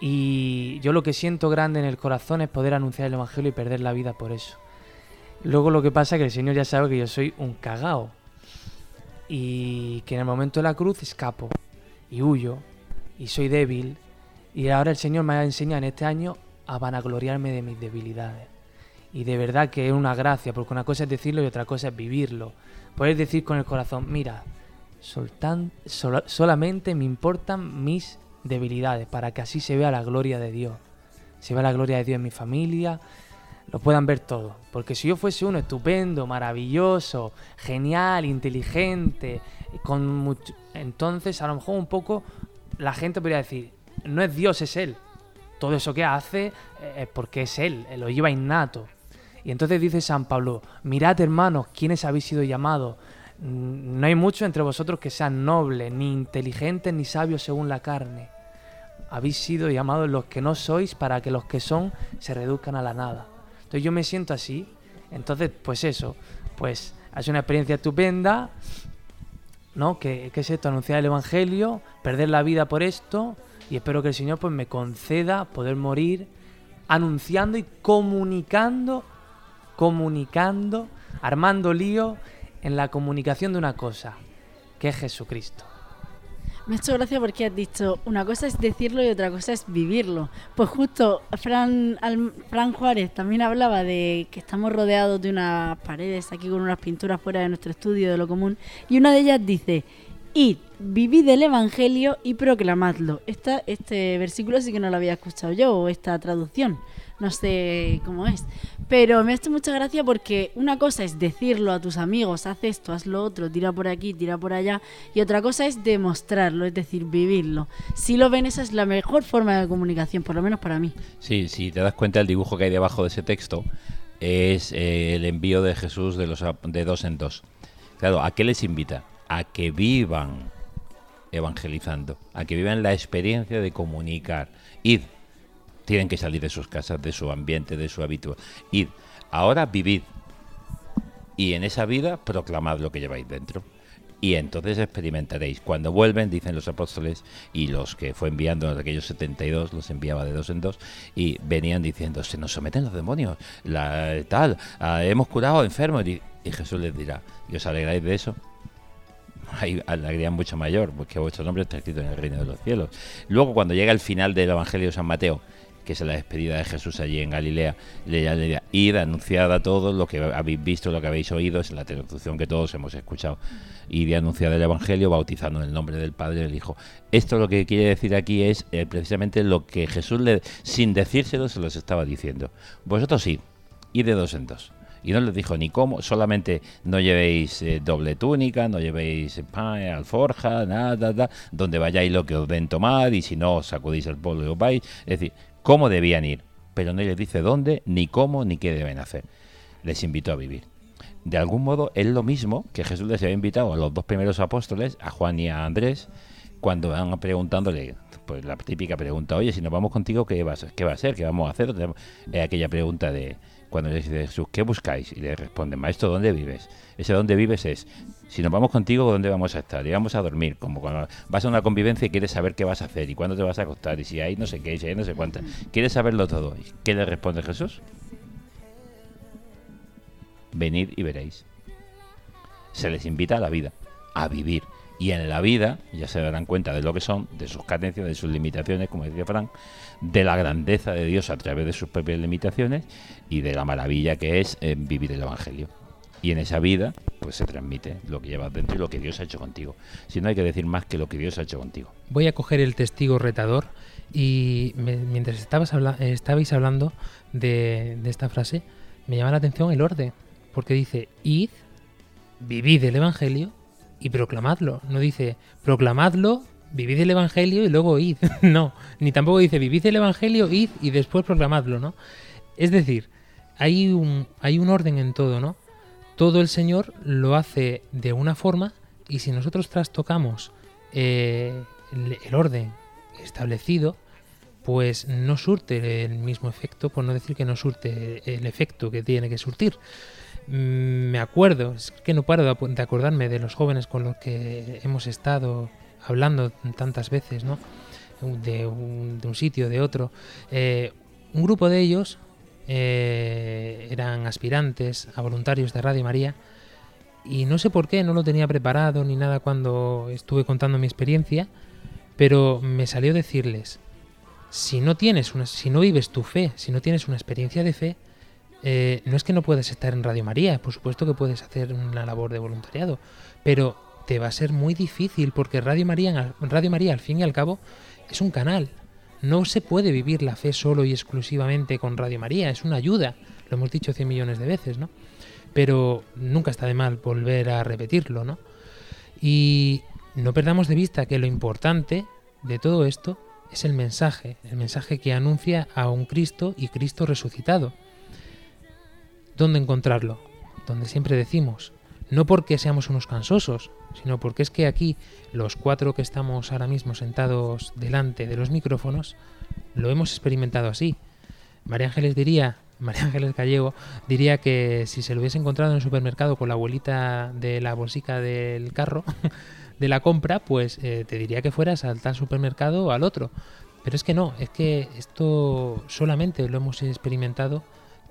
Y yo lo que siento grande en el corazón es poder anunciar el Evangelio y perder la vida por eso. Luego lo que pasa es que el Señor ya sabe que yo soy un cagao. Y que en el momento de la cruz escapo y huyo y soy débil. Y ahora el Señor me ha enseñado en este año a vanagloriarme de mis debilidades. Y de verdad que es una gracia, porque una cosa es decirlo y otra cosa es vivirlo. Poder decir con el corazón, mira, soltan- sola- solamente me importan mis debilidades, para que así se vea la gloria de Dios. Se vea la gloria de Dios en mi familia, lo puedan ver todo. Porque si yo fuese uno estupendo, maravilloso, genial, inteligente, con mucho... entonces a lo mejor un poco la gente podría decir, no es Dios, es Él. Todo eso que hace eh, es porque es Él, Él lo lleva innato. Y entonces dice San Pablo, mirad hermanos, ¿quiénes habéis sido llamados? Mm, No hay mucho entre vosotros que sean nobles, ni inteligentes, ni sabios según la carne. Habéis sido llamados los que no sois para que los que son se reduzcan a la nada. Entonces yo me siento así. Entonces, pues eso, pues sido una experiencia estupenda, ¿no? Que, que es esto, anunciar el Evangelio, perder la vida por esto, y espero que el Señor pues me conceda poder morir anunciando y comunicando, comunicando, armando lío en la comunicación de una cosa, que es Jesucristo. Me ha hecho gracia porque has dicho, una cosa es decirlo y otra cosa es vivirlo. Pues justo Fran, Fran Juárez también hablaba de que estamos rodeados de unas paredes aquí con unas pinturas fuera de nuestro estudio, de lo común, y una de ellas dice, id, vivid el Evangelio y proclamadlo. Esta, este versículo sí que no lo había escuchado yo, o esta traducción, no sé cómo es. Pero me ha hecho mucha gracia porque una cosa es decirlo a tus amigos, haz esto, haz lo otro, tira por aquí, tira por allá, y otra cosa es demostrarlo, es decir, vivirlo. Si lo ven, esa es la mejor forma de comunicación, por lo menos para mí. Sí, si te das cuenta, el dibujo que hay debajo de ese texto es eh, el envío de Jesús de, los, de dos en dos. Claro, ¿a qué les invita? A que vivan evangelizando, a que vivan la experiencia de comunicar. Id, tienen que salir de sus casas, de su ambiente, de su hábito. Id, ahora vivid. Y en esa vida proclamad lo que lleváis dentro. Y entonces experimentaréis. Cuando vuelven, dicen los apóstoles, y los que fue enviando de aquellos 72, los enviaba de dos en dos, y venían diciendo, se nos someten los demonios, la, tal, ah, hemos curado enfermos. Y, y Jesús les dirá, ¿y os alegráis de eso? <laughs> hay alegría mucho mayor, porque vuestro nombre está escrito en el reino de los cielos. Luego, cuando llega el final del Evangelio de San Mateo, que es la despedida de Jesús allí en Galilea, le dirá, id, anunciad a todos lo que habéis visto, lo que habéis oído, es la traducción que todos hemos escuchado, y de anunciar el Evangelio, bautizando en el nombre del Padre y del Hijo. Esto lo que quiere decir aquí es eh, precisamente lo que Jesús, le, sin decírselo, se los estaba diciendo. Vosotros id, id de dos en dos. Y no les dijo ni cómo, solamente no llevéis eh, doble túnica, no llevéis pan, alforja, nada, nada, donde vayáis lo que os den tomar y si no os sacudís el polvo y os vais. Es decir, cómo debían ir, pero no les dice dónde, ni cómo, ni qué deben hacer. Les invitó a vivir. De algún modo es lo mismo que Jesús les había invitado a los dos primeros apóstoles, a Juan y a Andrés, cuando van preguntándole, pues la típica pregunta, oye, si nos vamos contigo, ¿qué, vas, qué va a ser? ¿Qué vamos a hacer? Eh, aquella pregunta de cuando les dice Jesús, ¿qué buscáis? Y le responden, maestro, ¿dónde vives? Ese dónde vives es, si nos vamos contigo, ¿dónde vamos a estar? Y vamos a dormir, como cuando vas a una convivencia y quieres saber qué vas a hacer y cuándo te vas a acostar y si hay no sé qué, y si hay no sé cuántas. Quieres saberlo todo. ¿Y ¿Qué le responde Jesús? Venid y veréis. Se les invita a la vida, a vivir. Y en la vida ya se darán cuenta de lo que son, de sus carencias, de sus limitaciones, como decía Frank, de la grandeza de Dios a través de sus propias limitaciones y de la maravilla que es eh, vivir el Evangelio. Y en esa vida, pues se transmite lo que llevas dentro y lo que Dios ha hecho contigo. Si no hay que decir más que lo que Dios ha hecho contigo. Voy a coger el testigo retador y me- mientras eh, estabais hablando de, de esta frase, me llama la atención el orden, porque dice, id, vivid el Evangelio y proclamadlo. No dice, proclamadlo, vivid el Evangelio y luego id. <laughs> no, ni tampoco dice, vivid el Evangelio, id y después proclamadlo, ¿no? Es decir, hay un, hay un orden en todo, ¿no? Todo el Señor lo hace de una forma y si nosotros trastocamos eh, el, orden establecido, pues no surte el mismo efecto, por no decir que no surte el efecto que tiene que surtir. Mm, Me acuerdo, es que no paro de acordarme de los jóvenes con los que hemos estado hablando tantas veces, ¿no? De un, de un sitio, de otro. Eh, un grupo de ellos eh, eran aspirantes a voluntarios de Radio María y no sé por qué, no lo tenía preparado ni nada cuando estuve contando mi experiencia, pero me salió decirles, si no tienes una, si no vives tu fe, si no tienes una experiencia de fe, eh, no es que no puedas estar en Radio María, por supuesto que puedes hacer una labor de voluntariado, pero te va a ser muy difícil porque Radio María, Radio María al fin y al cabo es un canal. No se puede vivir la fe solo y exclusivamente con Radio María, es una ayuda, lo hemos dicho 100 millones de veces, ¿no? Pero nunca está de mal volver a repetirlo, ¿no? Y no perdamos de vista que lo importante de todo esto es el mensaje, el mensaje que anuncia a un Cristo y Cristo resucitado. ¿Dónde encontrarlo? Donde siempre decimos, no porque seamos unos cansosos, sino porque es que aquí los cuatro que estamos ahora mismo sentados delante de los micrófonos lo hemos experimentado así. María Ángeles diría, <laughs> María Ángeles Gallego diría que si se lo hubiese encontrado en el supermercado con la abuelita de la bolsica del carro <laughs> de la compra, pues eh, te diría que fueras al tal supermercado o al otro. Pero es que no, es que esto solamente lo hemos experimentado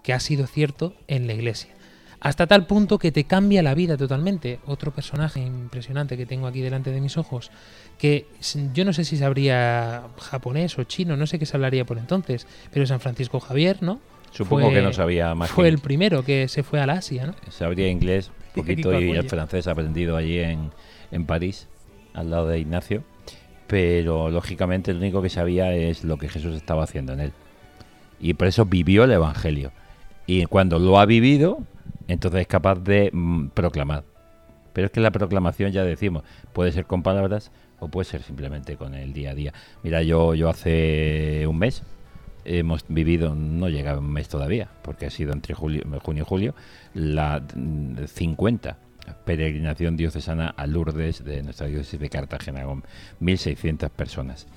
que ha sido cierto en la iglesia. Hasta tal punto que te cambia la vida totalmente. Otro personaje impresionante que tengo aquí delante de mis ojos, que yo no sé si sabría japonés o chino, no sé qué se hablaría por entonces, pero San Francisco Javier, ¿no? Supongo que no sabía más Fue que- el primero que se fue al Asia, ¿no? Sabría inglés, <laughs> un poquito, y el francés aprendido allí en, en París, al lado de Ignacio. Pero lógicamente lo único que sabía es lo que Jesús estaba haciendo en él. Y por eso vivió el Evangelio. Y cuando lo ha vivido, entonces es capaz de mm, proclamar. Pero es que la proclamación, ya decimos, puede ser con palabras o puede ser simplemente con el día a día. Mira, yo, yo hace un mes hemos vivido, no llega un mes todavía, porque ha sido entre julio, junio y julio, la mm, 50 peregrinación diocesana a Lourdes de nuestra diócesis de Cartagena, con 1.600 personas.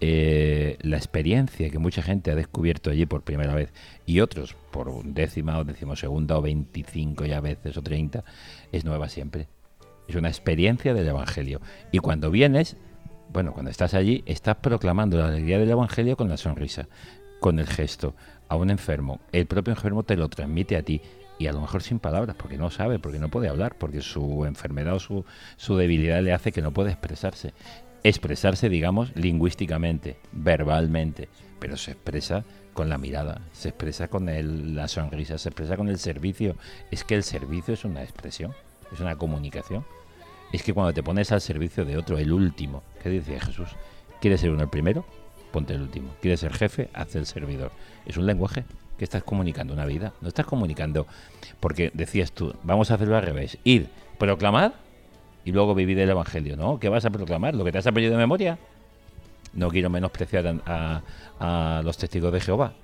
Eh, la experiencia que mucha gente ha descubierto allí por primera vez y otros por décima o decimosegunda o 25 ya veces o 30 es nueva siempre. Es una experiencia del Evangelio. Y cuando vienes, bueno, cuando estás allí, estás proclamando la alegría del Evangelio con la sonrisa, con el gesto, a un enfermo. El propio enfermo te lo transmite a ti y a lo mejor sin palabras, porque no sabe, porque no puede hablar, porque su enfermedad o su, su debilidad le hace que no pueda expresarse. Expresarse, digamos, lingüísticamente, verbalmente, pero se expresa con la mirada, se expresa con el- la sonrisa, se expresa con el servicio. Es que el servicio es una expresión, es una comunicación. Es que cuando te pones al servicio de otro, el último, ¿qué dice Jesús? ¿Quieres ser uno el primero? Ponte el último. ¿Quieres ser jefe? Haz el servidor. Es un lenguaje que estás comunicando una vida. No estás comunicando porque decías tú, vamos a hacerlo al revés. Ir, proclamar y luego vivir el Evangelio. ¿No? ¿Qué vas a proclamar? ¿Lo que te has aprendido de memoria? No quiero menospreciar a, a- los testigos de Jehová,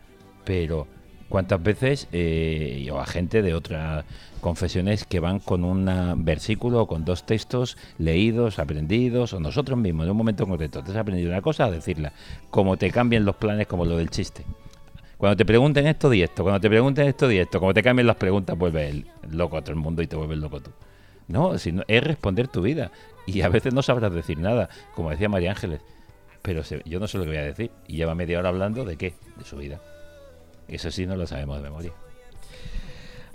pero ¿Cuántas veces, eh, o a gente de otras confesiones que van con un versículo o con dos textos leídos, aprendidos, o nosotros mismos en un momento concreto, te has aprendido una cosa a decirla, como te cambien los planes, como lo del chiste. Cuando te pregunten esto, di esto, cuando te pregunten esto, di esto, como te cambien las preguntas, vuelve el loco a todo el mundo y te vuelves loco tú. No, sino es responder tu vida. Y a veces no sabrás decir nada, como decía María Ángeles. Pero se- yo no sé lo que voy a decir. Y lleva media hora hablando de qué, de su vida. Eso sí no lo sabemos de memoria.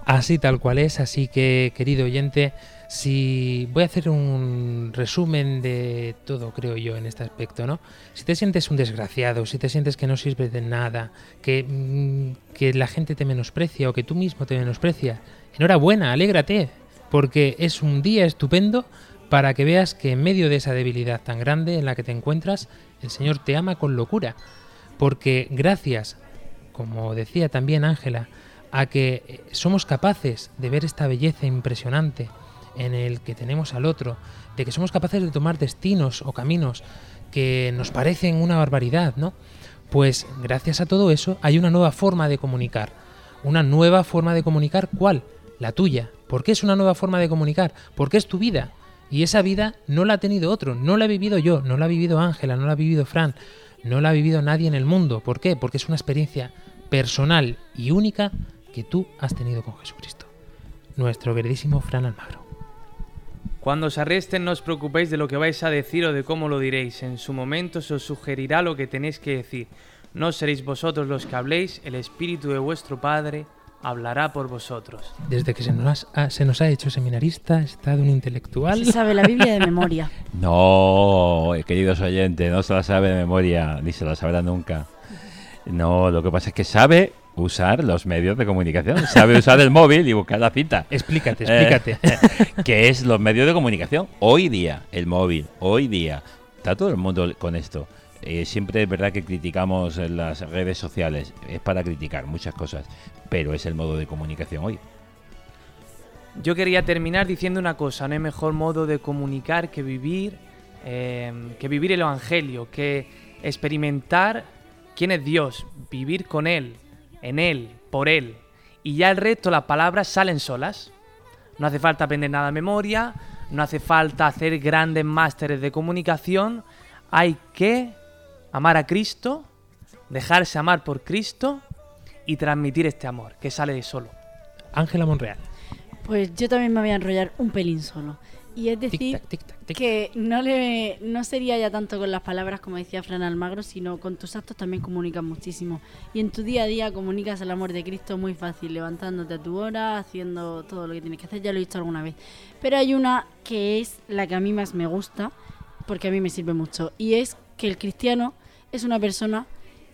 Así tal cual es, así que querido oyente, si voy a hacer un resumen de todo, creo yo, en este aspecto, ¿no? Si te sientes un desgraciado, si te sientes que no sirves de nada, que, mm, que la gente te menosprecia o que tú mismo te menosprecia, enhorabuena, alégrate, porque es un día estupendo para que veas que en medio de esa debilidad tan grande en la que te encuentras, el Señor te ama con locura, porque gracias, como decía también Ángela, a que eh, somos capaces de ver esta belleza impresionante en el que tenemos al otro, de que somos capaces de tomar destinos o caminos que nos parecen una barbaridad, ¿no? Pues gracias a todo eso hay una nueva forma de comunicar. Una nueva forma de comunicar, ¿cuál? La tuya. ¿Por qué es una nueva forma de comunicar? Porque es tu vida. Y esa vida no la ha tenido otro, no la he vivido yo, no la ha vivido Ángela, no la ha vivido Fran, no la ha vivido nadie en el mundo. ¿Por qué? Porque es una experiencia personal y única que tú has tenido con Jesucristo. Nuestro queridísimo Fran Almagro. Cuando os arresten no os preocupéis de lo que vais a decir o de cómo lo diréis. En su momento se os sugerirá lo que tenéis que decir. No seréis vosotros los que habléis, el Espíritu de vuestro Padre hablará por vosotros. Desde que se nos ha, se nos ha hecho seminarista, está de un intelectual. Se sabe la Biblia de memoria. <laughs> No, eh, queridos oyentes, no se la sabe de memoria, ni se la sabrá nunca. No, lo que pasa es que sabe usar los medios de comunicación, sabe <laughs> usar el móvil y buscar la cita. Explícate, Eh, explícate. <laughs> que es los medios de comunicación. Hoy día, el móvil, hoy día, está todo el mundo con esto. Eh, siempre es verdad que criticamos las redes sociales, es para criticar muchas cosas, pero es el modo de comunicación hoy. Yo quería terminar diciendo una cosa, no hay mejor modo de comunicar que vivir, eh, que vivir el Evangelio, que experimentar quién es Dios, vivir con Él, en Él, por Él. Y ya el resto, las palabras salen solas. No hace falta aprender nada de memoria, no hace falta hacer grandes másteres de comunicación. Hay que amar a Cristo, dejarse amar por Cristo y transmitir este amor, que sale de solo. Ángela Monreal. Pues yo también me voy a enrollar un pelín solo. Y es decir, que no le no sería ya tanto con las palabras como decía Fran Almagro, sino con tus actos también comunicas muchísimo. Y en tu día a día comunicas el amor de Cristo muy fácil, levantándote a tu hora, haciendo todo lo que tienes que hacer, ya lo he dicho alguna vez. Pero hay una que es la que a mí más me gusta, porque a mí me sirve mucho, y es que el cristiano es una persona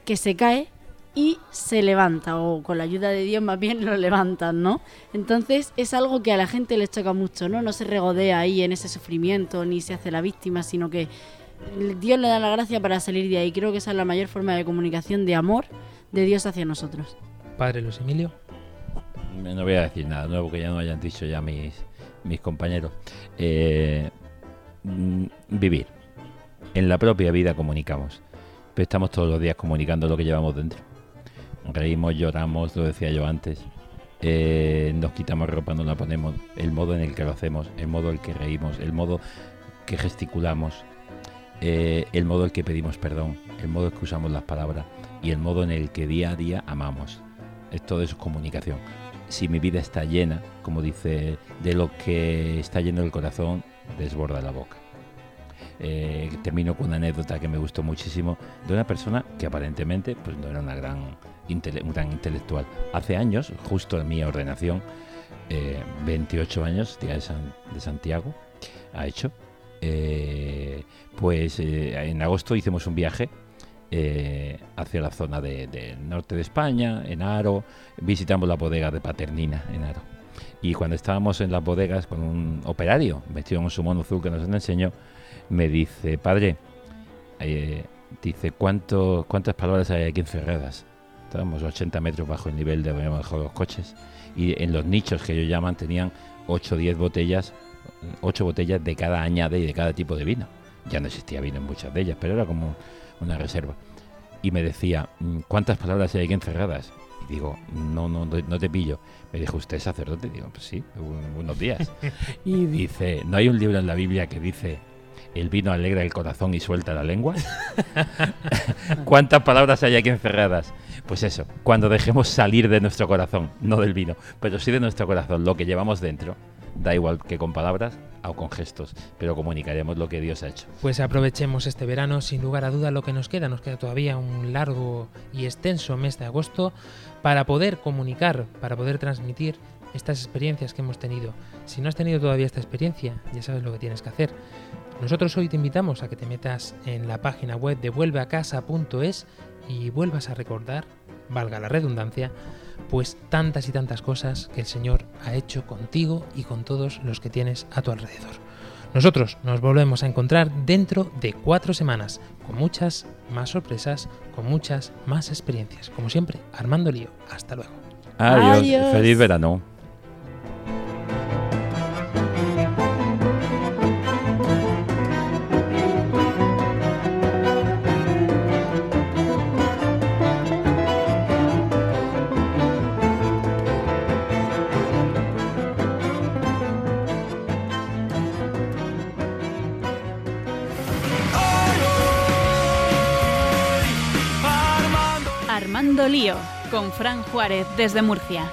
que se cae y se levanta, o con la ayuda de Dios más bien lo levantan, ¿no? Entonces es algo que a la gente les choca mucho, ¿no? No se regodea ahí en ese sufrimiento, ni se hace la víctima, sino que Dios le da la gracia para salir de ahí. Creo que esa es la mayor forma de comunicación de amor de Dios hacia nosotros. Padre Luis Emilio. No voy a decir nada nuevo que ya no hayan dicho ya mis, mis compañeros. Eh, mm, vivir. En la propia vida comunicamos. Pero estamos todos los días comunicando lo que llevamos dentro. Reímos, lloramos, lo decía yo antes. Eh, nos quitamos ropa, nos la ponemos. El modo en el que lo hacemos, el modo en el que reímos, el modo que gesticulamos, eh, el modo en el que pedimos perdón, el modo en que usamos las palabras y el modo en el que día a día amamos. Es todo eso es comunicación. Si mi vida está llena, como dice, de lo que está lleno el corazón, desborda la boca. Eh, termino con una anécdota que me gustó muchísimo de una persona que aparentemente pues, no era una gran, intele- un gran intelectual. Hace años, justo en mi ordenación, eh, 28 años, día de, San- de Santiago, ha hecho, eh, pues eh, en agosto hicimos un viaje eh, hacia la zona de- del norte de España, en Aro, visitamos la bodega de Paternina en Aro. Y cuando estábamos en las bodegas con un operario vestido en su mono azul que nos enseñó, me dice, padre, eh, dice, ¿cuánto, ¿cuántas palabras hay aquí encerradas? Estábamos 80 metros bajo el nivel de bajo los coches y en los nichos que ellos llaman tenían 8 o 10 botellas, 8 botellas de cada añade y de cada tipo de vino. Ya no existía vino en muchas de ellas, pero era como una reserva. Y me decía, "Mm, ¿cuántas palabras hay aquí encerradas? Y digo, no, no, no te pillo. Me dijo, ¿usted es sacerdote? Digo, pues sí, un- unos días. <laughs> Y dice, ¿no hay un libro en la Biblia que dice, el vino alegra el corazón y suelta la lengua? <laughs> ¿Cuántas palabras hay aquí encerradas? Pues eso, cuando dejemos salir de nuestro corazón, no del vino, pero sí de nuestro corazón, lo que llevamos dentro, da igual que con palabras o con gestos, pero comunicaremos lo que Dios ha hecho. Pues aprovechemos este verano, sin lugar a duda, lo que nos queda. Nos queda todavía un largo y extenso mes de agosto para poder comunicar, para poder transmitir estas experiencias que hemos tenido. Si no has tenido todavía esta experiencia, ya sabes lo que tienes que hacer. Nosotros hoy te invitamos a que te metas en la página web de vuelveacasa.es y vuelvas a recordar, valga la redundancia, pues tantas y tantas cosas que el Señor ha hecho contigo y con todos los que tienes a tu alrededor. Nosotros nos volvemos a encontrar dentro de cuatro semanas, con muchas más sorpresas, con muchas más experiencias. Como siempre, Armando Lío. Hasta luego. Adiós, Adiós. feliz verano. Con Fran Juárez desde Murcia.